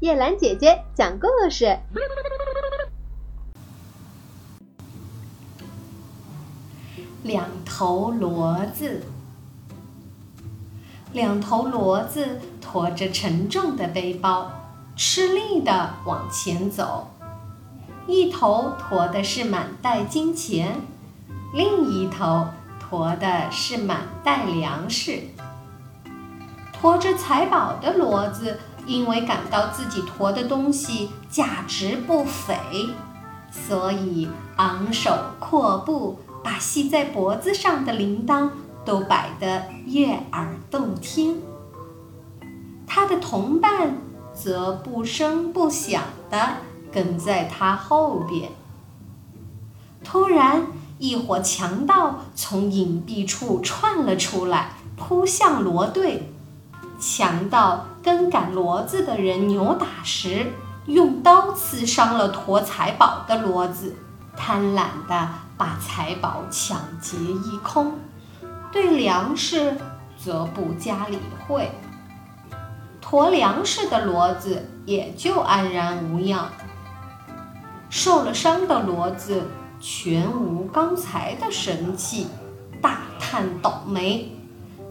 叶兰姐姐讲故事。两头骡子，两头骡子驮着沉重的背包，吃力的往前走。一头驮的是满袋金钱，另一头驮的是满袋粮食。驮着财宝的骡子，因为感到自己驮的东西价值不菲，所以昂首阔步，把系在脖子上的铃铛都摆得悦耳动听。他的同伴则不声不响地跟在他后边。突然，一伙强盗从隐蔽处窜了出来，扑向罗队。强盗跟赶骡子的人扭打时，用刀刺伤了驮财宝的骡子，贪婪地把财宝抢劫一空，对粮食则不加理会。驮粮食的骡子也就安然无恙。受了伤的骡子全无刚才的神气，大叹倒霉，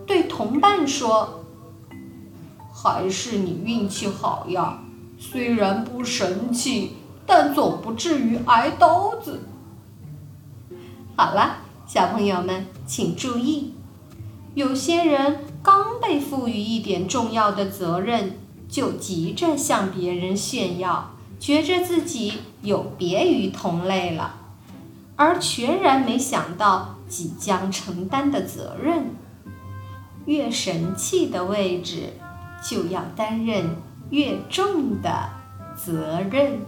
对同伴说。还是你运气好呀，虽然不神气，但总不至于挨刀子。好了，小朋友们请注意，有些人刚被赋予一点重要的责任，就急着向别人炫耀，觉着自己有别于同类了，而全然没想到即将承担的责任。越神气的位置。就要担任越重的责任。